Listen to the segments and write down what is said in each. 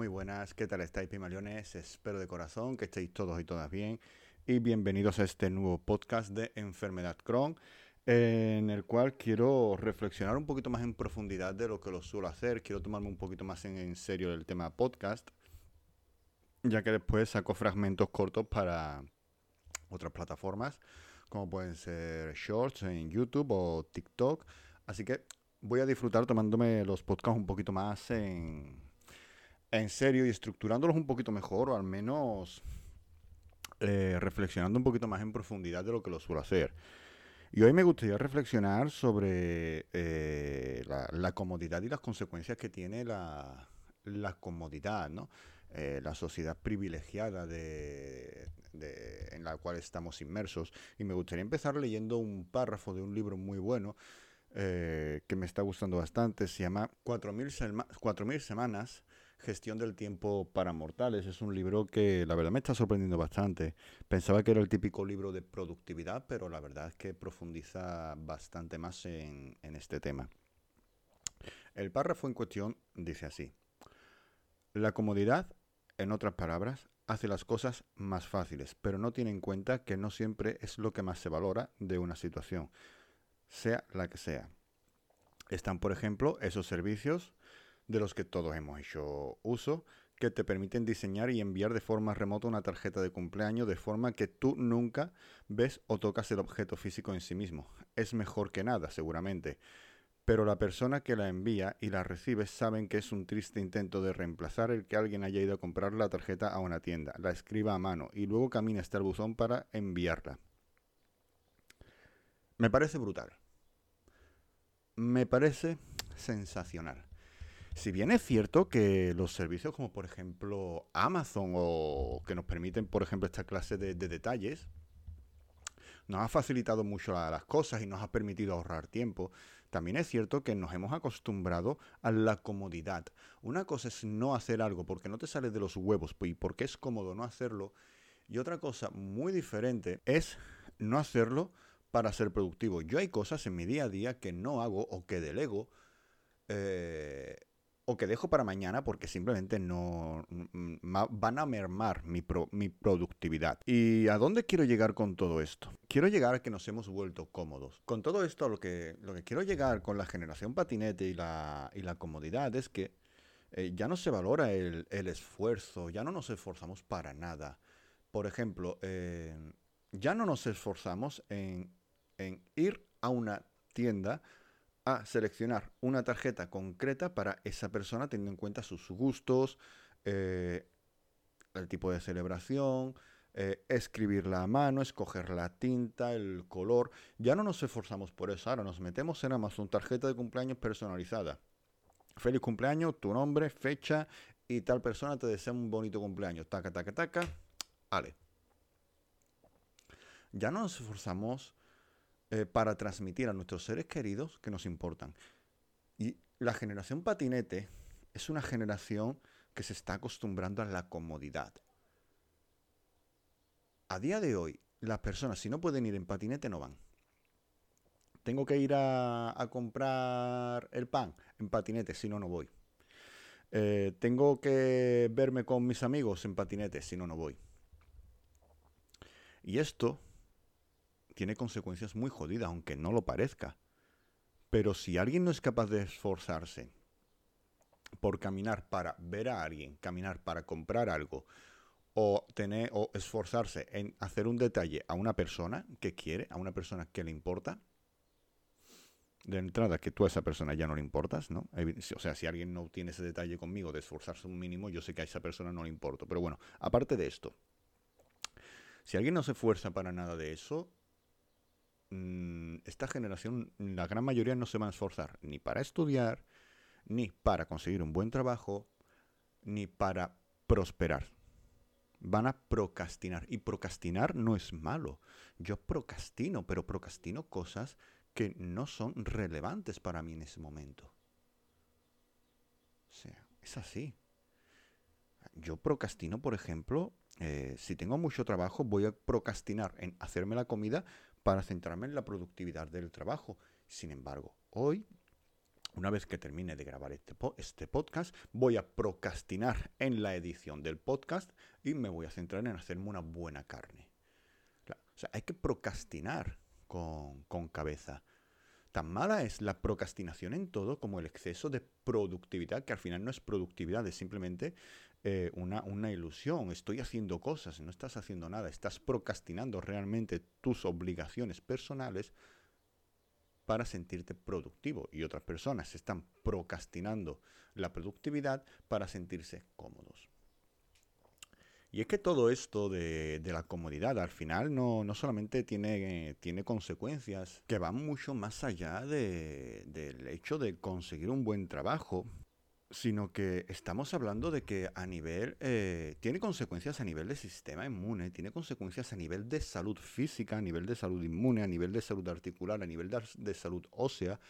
Muy buenas, ¿qué tal estáis, Pimaliones? Espero de corazón que estéis todos y todas bien. Y bienvenidos a este nuevo podcast de Enfermedad Crohn, en el cual quiero reflexionar un poquito más en profundidad de lo que lo suelo hacer. Quiero tomarme un poquito más en, en serio el tema podcast, ya que después saco fragmentos cortos para otras plataformas, como pueden ser Shorts en YouTube o TikTok. Así que voy a disfrutar tomándome los podcasts un poquito más en, en serio y estructurándolos un poquito mejor, o al menos eh, reflexionando un poquito más en profundidad de lo que lo suelo hacer. Y hoy me gustaría reflexionar sobre eh, la, comodidad y las consecuencias que tiene la, comodidad, ¿no? Eh, la sociedad privilegiada de, en la cual estamos inmersos. Y me gustaría empezar leyendo un párrafo de un libro muy bueno que me está gustando bastante. Se llama 4000 semanas, gestión del tiempo para mortales. Es un libro que la verdad me está sorprendiendo bastante. Pensaba que era el típico libro de productividad, pero la verdad es que profundiza bastante más en, en este tema. El párrafo en cuestión dice así. La comodidad, en otras palabras, hace las cosas más fáciles, pero no tiene en cuenta que no siempre es lo que más se valora de una situación sea la que sea. Están, por ejemplo, esos servicios de los que todos hemos hecho uso, que te permiten diseñar y enviar de forma remota una tarjeta de cumpleaños de forma que tú nunca ves o tocas el objeto físico en sí mismo. Es mejor que nada, seguramente. Pero la persona que la envía y la recibe saben que es un triste intento de reemplazar el que alguien haya ido a comprar la tarjeta a una tienda, la escriba a mano y luego camina hasta el buzón para enviarla. Me parece brutal. Me parece sensacional. Si bien es cierto que los servicios como por ejemplo Amazon o que nos permiten por ejemplo esta clase de, detalles, nos ha facilitado mucho las cosas y nos ha permitido ahorrar tiempo. También es cierto que nos hemos acostumbrado a la comodidad. Una cosa es no hacer algo porque no te sale de los huevos y porque es cómodo no hacerlo. Y otra cosa muy diferente es no hacerlo para ser productivo. Yo hay cosas en mi día a día que no hago o que delego eh, o que dejo para mañana porque simplemente no mm, van a mermar mi, mi productividad. ¿Y a dónde quiero llegar con todo esto? Quiero llegar a que nos hemos vuelto cómodos. Con todo esto, lo que, lo que quiero llegar con la generación patinete y la, y la comodidad es que eh, ya no se valora el, esfuerzo, ya no nos esforzamos para nada. Por ejemplo, eh, ya no nos esforzamos en en ir a una tienda a seleccionar una tarjeta concreta para esa persona, teniendo en cuenta sus gustos, eh, el tipo de celebración, eh, escribirla a mano, escoger la tinta, el color. Ya no nos esforzamos por eso, ahora nos metemos en Amazon, tarjeta de cumpleaños personalizada. Feliz cumpleaños, tu nombre, fecha y tal persona te desea un bonito cumpleaños. Taca, taca, taca. Ale. Ya no nos esforzamos eh, para transmitir a nuestros seres queridos que nos importan. Y la generación patinete es una generación que se está acostumbrando a la comodidad. A día de hoy, las personas, si no pueden ir en patinete, no van. Tengo que ir a, comprar el pan en patinete, si no, no voy. Eh, tengo que verme con mis amigos en patinete, si no, no voy. Y esto tiene consecuencias muy jodidas, aunque no lo parezca. Pero si alguien no es capaz de esforzarse por caminar para ver a alguien, caminar para comprar algo, o tener o esforzarse en hacer un detalle a una persona que quiere, a una persona que le importa, de entrada que tú a esa persona ya no le importas, ¿no? O sea, si alguien no tiene ese detalle conmigo de esforzarse un mínimo, yo sé que a esa persona no le importo. Pero bueno, aparte de esto, si alguien no se esfuerza para nada de eso, esta generación, la gran mayoría no se va a esforzar ni para estudiar, ni para conseguir un buen trabajo, ni para prosperar. Van a procrastinar. Y procrastinar no es malo. Yo procrastino, pero procrastino cosas que no son relevantes para mí en ese momento. O sea, es así. Yo procrastino, por ejemplo, eh, si tengo mucho trabajo, voy a procrastinar en hacerme la comida para centrarme en la productividad del trabajo. Sin embargo, hoy una vez que termine de grabar este, este, podcast, voy a procrastinar en la edición del podcast y me voy a centrar en hacerme una buena carne. o sea, hay que procrastinar con, con cabeza. Tan mala es la procrastinación en todo como el exceso de productividad, que al final no es productividad, es simplemente eh, una, una, ilusión. Estoy haciendo cosas, no estás haciendo nada, estás procrastinando realmente tus obligaciones personales para sentirte productivo y otras personas están procrastinando la productividad para sentirse cómodos. Y es que todo esto de, la comodidad al final no, solamente tiene, tiene, consecuencias que van mucho más allá del hecho de conseguir un buen trabajo, sino que estamos hablando de que a nivel, eh, tiene consecuencias a nivel de sistema inmune, tiene consecuencias a nivel de salud física, a nivel de salud inmune, a nivel de salud articular, a nivel de, salud ósea,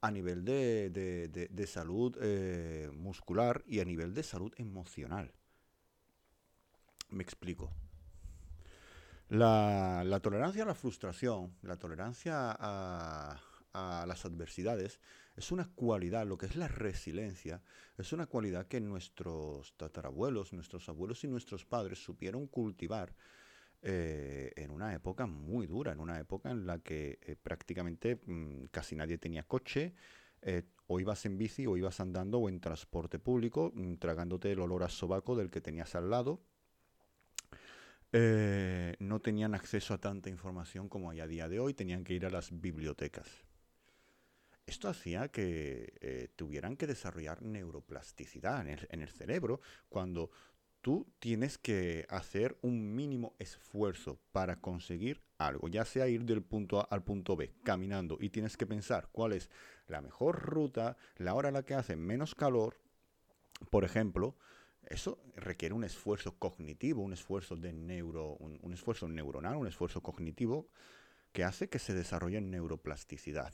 a nivel de, salud eh, muscular y a nivel de salud emocional. Me explico. La, tolerancia a la frustración, la tolerancia a, las adversidades, es una cualidad, lo que es la resiliencia, es una cualidad que nuestros tatarabuelos, nuestros abuelos y nuestros padres supieron cultivar eh, en una época muy dura, en una época en la que eh, prácticamente mm, casi nadie tenía coche, eh, o ibas en bici o ibas andando o en transporte público, mm, tragándote el olor a sobaco del que tenías al lado no tenían acceso a tanta información como hay a día de hoy, tenían que ir a las bibliotecas. Esto hacía que eh, tuvieran que desarrollar neuroplasticidad en el, cerebro cuando tú tienes que hacer un mínimo esfuerzo para conseguir algo, ya sea ir del punto A al punto B caminando y tienes que pensar cuál es la mejor ruta, la hora en la que hace menos calor, por ejemplo, eso requiere un esfuerzo cognitivo, un esfuerzo de neuro, un, esfuerzo neuronal, un esfuerzo cognitivo que hace que se desarrolle neuroplasticidad.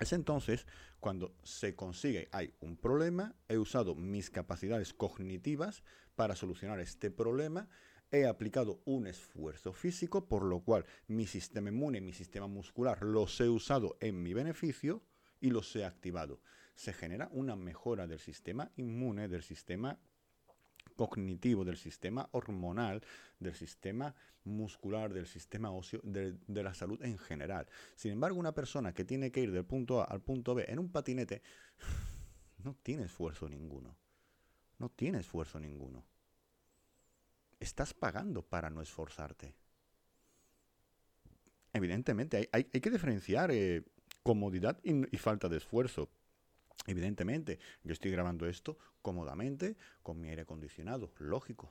Es entonces cuando se consigue, hay un problema, he usado mis capacidades cognitivas para solucionar este problema, he aplicado un esfuerzo físico, por lo cual mi sistema inmune, mi sistema muscular los he usado en mi beneficio y los he activado. Se genera una mejora del sistema inmune, del sistema cognitivo, del sistema hormonal, del sistema muscular, del sistema óseo, de, la salud en general. Sin embargo, una persona que tiene que ir del punto A al punto B en un patinete, no tiene esfuerzo ninguno. No tiene esfuerzo ninguno. Estás pagando para no esforzarte. Evidentemente, hay, que diferenciar eh, comodidad y falta de esfuerzo. Evidentemente, yo estoy grabando esto cómodamente con mi aire acondicionado, lógico.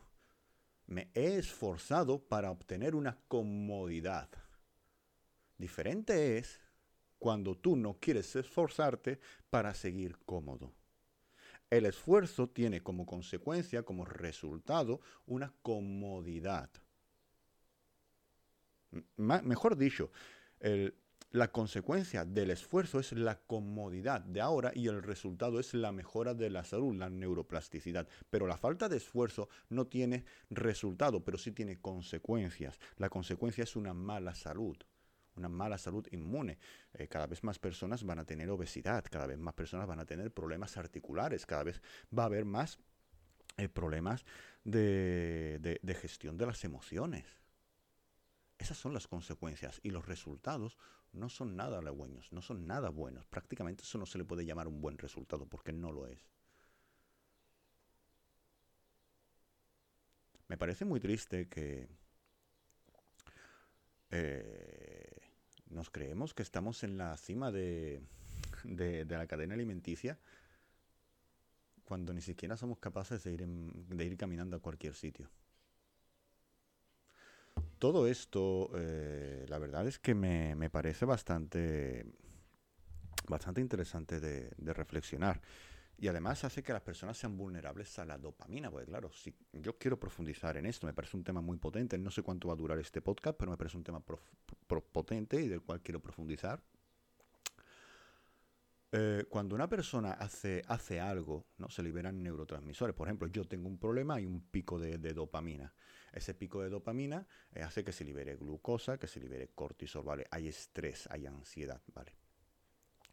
Me he esforzado para obtener una comodidad. Diferente es cuando tú no quieres esforzarte para seguir cómodo. El esfuerzo tiene como consecuencia, como resultado, una comodidad. mejor dicho, el, la consecuencia del esfuerzo es la comodidad de ahora y el resultado es la mejora de la salud, la neuroplasticidad. Pero la falta de esfuerzo no tiene resultado, pero sí tiene consecuencias. La consecuencia es una mala salud una mala salud inmune. Eh, cada vez más personas van a tener obesidad, cada vez más personas van a tener problemas articulares, cada vez va a haber más eh, problemas de gestión de las emociones. Esas son las consecuencias y los resultados no son nada halagüeños, no son nada buenos. Prácticamente eso no se le puede llamar un buen resultado porque no lo es. Me parece muy triste que eh, nos creemos que estamos en la cima de, de, la cadena alimenticia cuando ni siquiera somos capaces de ir, de ir caminando a cualquier sitio todo esto, eh, la verdad es que me, parece bastante, bastante interesante de, reflexionar. Y además hace que las personas sean vulnerables a la dopamina, porque claro, si yo quiero profundizar en esto, me parece un tema muy potente, no sé cuánto va a durar este podcast, pero me parece un tema potente y del cual quiero profundizar. Eh, cuando una persona hace, hace algo, ¿no? se liberan neurotransmisores. Por ejemplo, yo tengo un problema y un pico de, dopamina. Ese pico de dopamina eh, hace que se libere glucosa, que se libere cortisol, ¿vale? Hay estrés, hay ansiedad, ¿vale?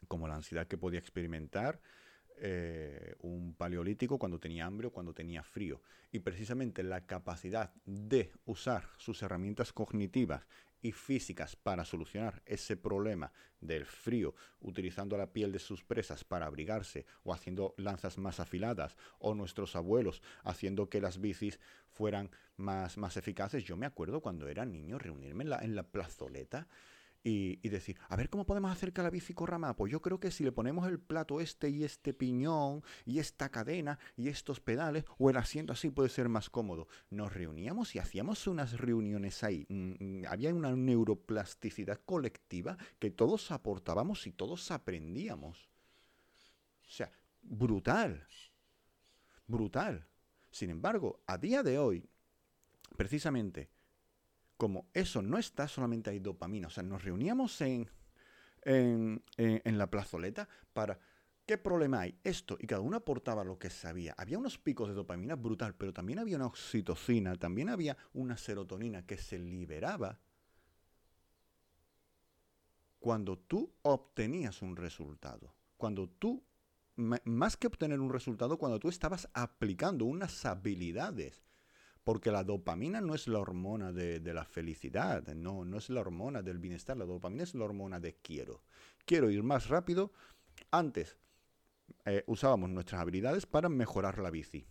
como la ansiedad que podía experimentar eh, un paleolítico cuando tenía hambre o cuando tenía frío. Y precisamente la capacidad de usar sus herramientas cognitivas y físicas para solucionar ese problema del frío, utilizando la piel de sus presas para abrigarse o haciendo lanzas más afiladas, o nuestros abuelos haciendo que las bicis fueran más, más eficaces. Yo me acuerdo cuando era niño reunirme en la, en la plazoleta y, decir, a ver cómo podemos hacer que la bici corra. Pues yo creo que si le ponemos el plato este y este piñón y esta cadena y estos pedales o el asiento así puede ser más cómodo. Nos reuníamos y hacíamos unas reuniones ahí. Mm, mm, había una neuroplasticidad colectiva que todos aportábamos y todos aprendíamos. O sea, brutal. Brutal. Sin embargo, a día de hoy, precisamente, como eso no está, solamente hay dopamina. O sea, nos reuníamos en, en, la plazoleta para... ¿Qué problema hay? Esto, y cada uno aportaba lo que sabía. Había unos picos de dopamina brutal, pero también había una oxitocina, también había una serotonina que se liberaba cuando tú obtenías un resultado. Cuando tú, más que obtener un resultado, cuando tú estabas aplicando unas habilidades porque la dopamina no es la hormona de, la felicidad, no, no es la hormona del bienestar, la dopamina es la hormona de quiero. Quiero ir más rápido. Antes eh, usábamos nuestras habilidades para mejorar la bici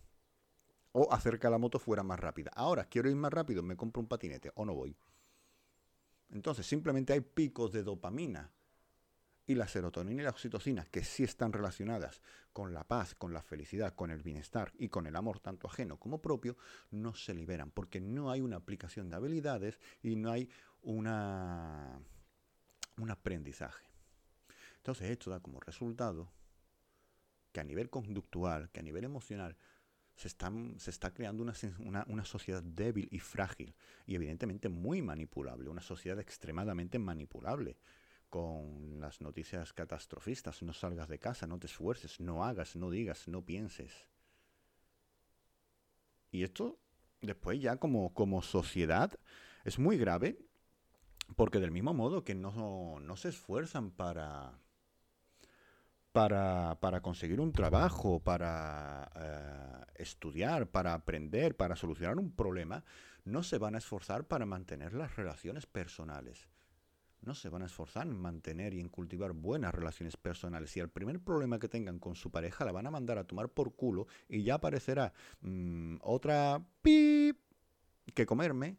o hacer que la moto fuera más rápida. Ahora quiero ir más rápido, me compro un patinete o no voy. Entonces simplemente hay picos de dopamina y la serotonina y la oxitocina, que sí están relacionadas con la paz, con la felicidad, con el bienestar y con el amor tanto ajeno como propio, no se liberan porque no hay una aplicación de habilidades y no hay una, un aprendizaje. Entonces esto da como resultado que a nivel conductual, que a nivel emocional, se, se está creando una, una, sociedad débil y frágil y evidentemente muy manipulable, una sociedad extremadamente manipulable con las noticias catastrofistas. No salgas de casa, no te esfuerces, no hagas, no digas, no pienses. Y esto, después ya como, como sociedad, es muy grave porque del mismo modo que no, no se esfuerzan para, para, para, conseguir un trabajo, para eh, estudiar, para aprender, para solucionar un problema, no se van a esforzar para mantener las relaciones personales no se van a esforzar en mantener y en cultivar buenas relaciones personales. Y el primer problema que tengan con su pareja la van a mandar a tomar por culo y ya aparecerá mm, otra pip que comerme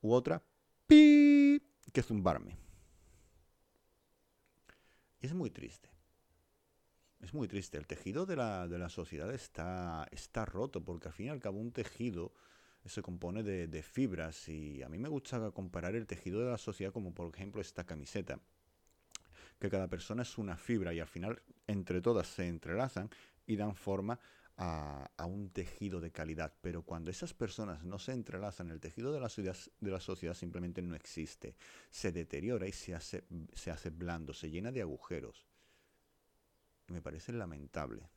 u otra pip que zumbarme. Y es muy triste. Es muy triste. El tejido de la, de la sociedad está, está roto porque al fin y al cabo un tejido se compone de, fibras y a mí me gusta comparar el tejido de la sociedad como por ejemplo esta camiseta, que cada persona es una fibra y al final entre todas se entrelazan y dan forma a, un tejido de calidad. Pero cuando esas personas no se entrelazan, el tejido de la, de la sociedad simplemente no existe. Se deteriora y se hace, se hace blando, se llena de agujeros. Me parece lamentable.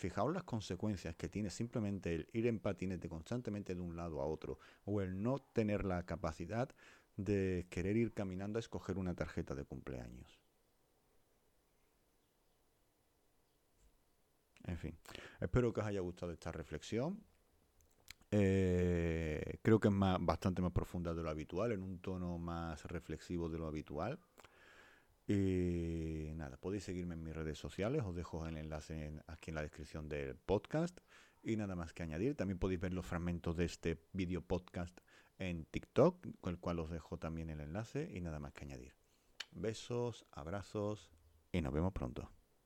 Fijaos las consecuencias que tiene simplemente el ir en patinete constantemente de un lado a otro o el no tener la capacidad de querer ir caminando a escoger una tarjeta de cumpleaños. En fin, espero que os haya gustado esta reflexión. Eh, creo que es más, bastante más profunda de lo habitual, en un tono más reflexivo de lo habitual. Y nada, podéis seguirme en mis redes sociales, os dejo el enlace aquí en la descripción del podcast. Y nada más que añadir, también podéis ver los fragmentos de este video podcast en TikTok, con el cual os dejo también el enlace. Y nada más que añadir. Besos, abrazos y nos vemos pronto.